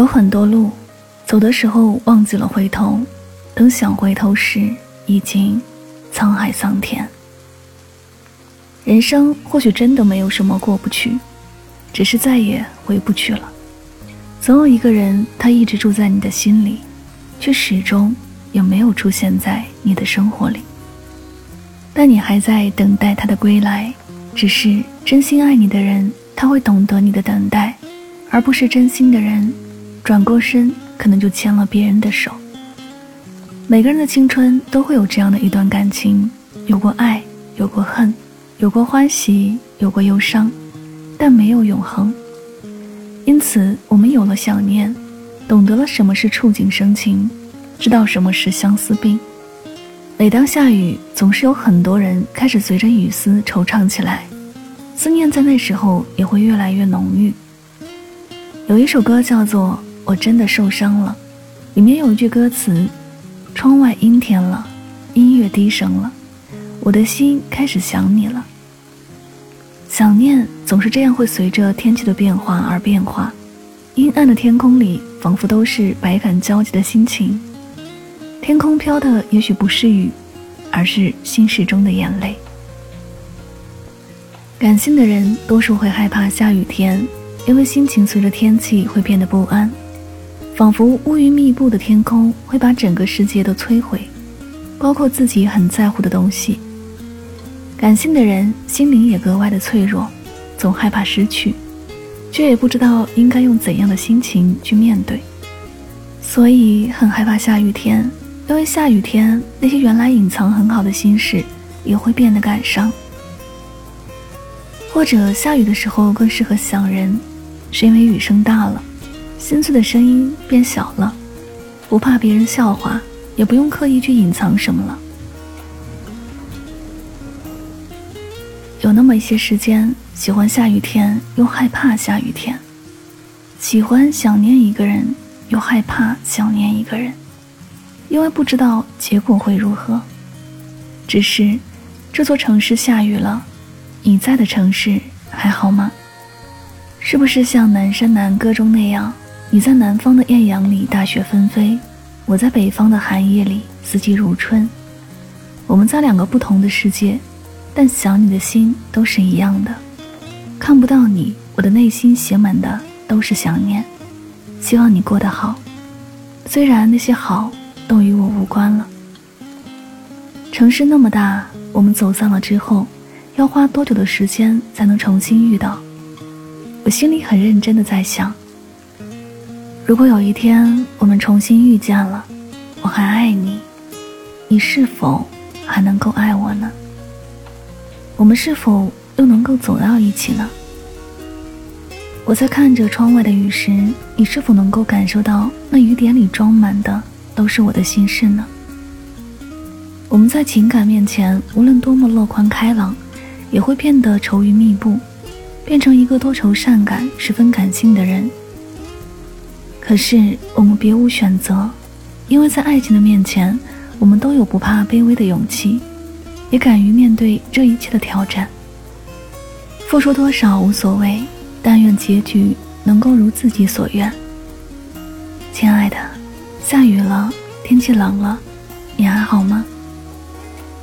有很多路，走的时候忘记了回头，等想回头时，已经沧海桑田。人生或许真的没有什么过不去，只是再也回不去了。总有一个人，他一直住在你的心里，却始终也没有出现在你的生活里。但你还在等待他的归来，只是真心爱你的人，他会懂得你的等待，而不是真心的人，转过身可能就牵了别人的手。每个人的青春都会有这样的一段感情，有过爱，有过恨，有过欢喜，有过忧伤，但没有永恒。因此，我们有了想念，懂得了什么是触景生情，知道什么是相思病。每当下雨，总是有很多人开始随着雨丝惆怅起来，思念在那时候也会越来越浓郁。有一首歌叫做《我真的受伤了》，里面有一句歌词：“窗外阴天了，音乐低声了，我的心开始想你了。”想念总是这样，会随着天气的变化而变化。阴暗的天空里，仿佛都是百感交集的心情。天空飘的也许不是雨，而是心事中的眼泪。感性的人多数会害怕下雨天，因为心情随着天气会变得不安，仿佛乌云密布的天空会把整个世界都摧毁，包括自己很在乎的东西。感性的人心灵也格外的脆弱，总害怕失去，却也不知道应该用怎样的心情去面对，所以很害怕下雨天。因为下雨天，那些原来隐藏很好的心事也会变得感伤。或者下雨的时候更适合想人，是因为雨声大了，心碎的声音变小了，不怕别人笑话，也不用刻意去隐藏什么了。有那么一些时间，喜欢下雨天，又害怕下雨天；喜欢想念一个人，又害怕想念一个人。因为不知道结果会如何，只是这座城市下雨了，你在的城市还好吗？是不是像《南山南歌》中那样，你在南方的艳阳里大雪纷飞，我在北方的寒夜里四季如春。我们在两个不同的世界，但想你的心都是一样的。看不到你，我的内心写满的都是想念。希望你过得好，虽然那些好。都与我无关了。城市那么大，我们走散了之后，要花多久的时间才能重新遇到？我心里很认真的在想，如果有一天我们重新遇见了，我还爱你，你是否还能够爱我呢？我们是否又能够走到一起呢？我在看着窗外的雨时，你是否能够感受到那雨点里装满的？都是我的心事呢。我们在情感面前，无论多么乐观开朗，也会变得愁云密布，变成一个多愁善感、十分感性的人。可是我们别无选择，因为在爱情的面前，我们都有不怕卑微的勇气，也敢于面对这一切的挑战。付出多少无所谓，但愿结局能够如自己所愿。亲爱的。下雨了，天气冷了，你还好吗？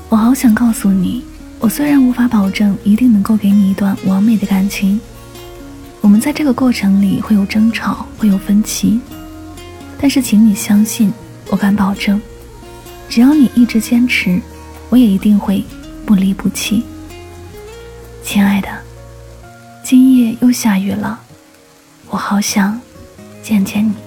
我好想告诉你，我虽然无法保证一定能够给你一段完美的感情，我们在这个过程里会有争吵，会有分歧，但是请你相信，我敢保证，只要你一直坚持，我也一定会不离不弃。亲爱的，今夜又下雨了，我好想见见你。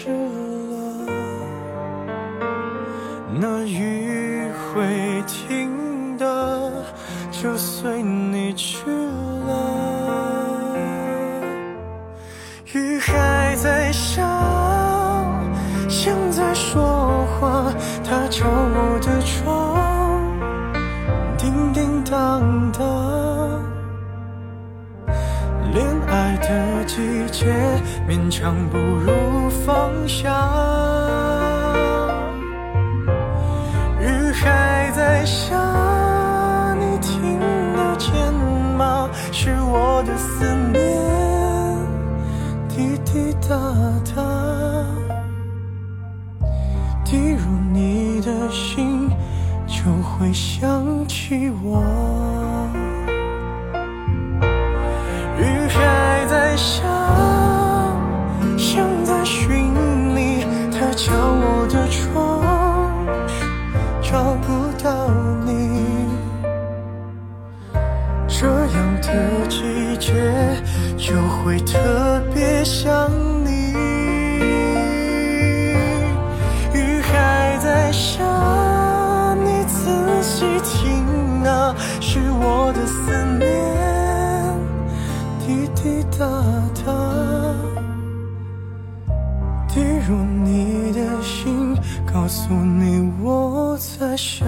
那雨会停的，就随你去了。雨还在下。像在说话，他敲我的窗，叮叮当当。恋爱的季节，勉强不如放下。哒哒。滴入你的心，就会想起我。雨还在下，像在寻你。它敲我的窗，找不到你。这样的季节，就会特别想告诉你我在想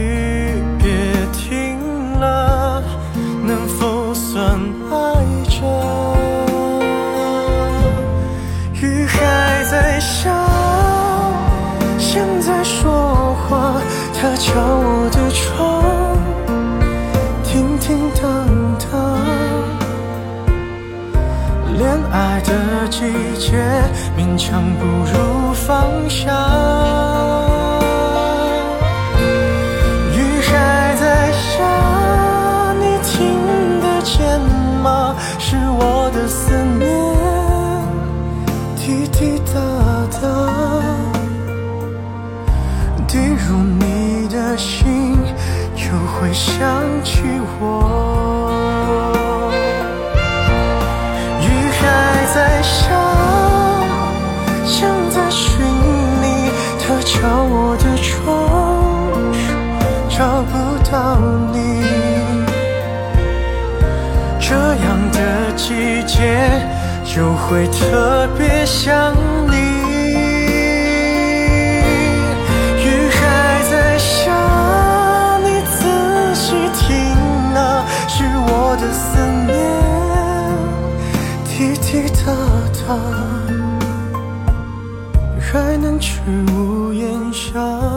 敲我的窗，叮叮当当。恋爱的季节，勉强不如放下。像，像在寻你。它敲我的窗，找不到你。这样的季节就会特别想你。还能去屋檐下。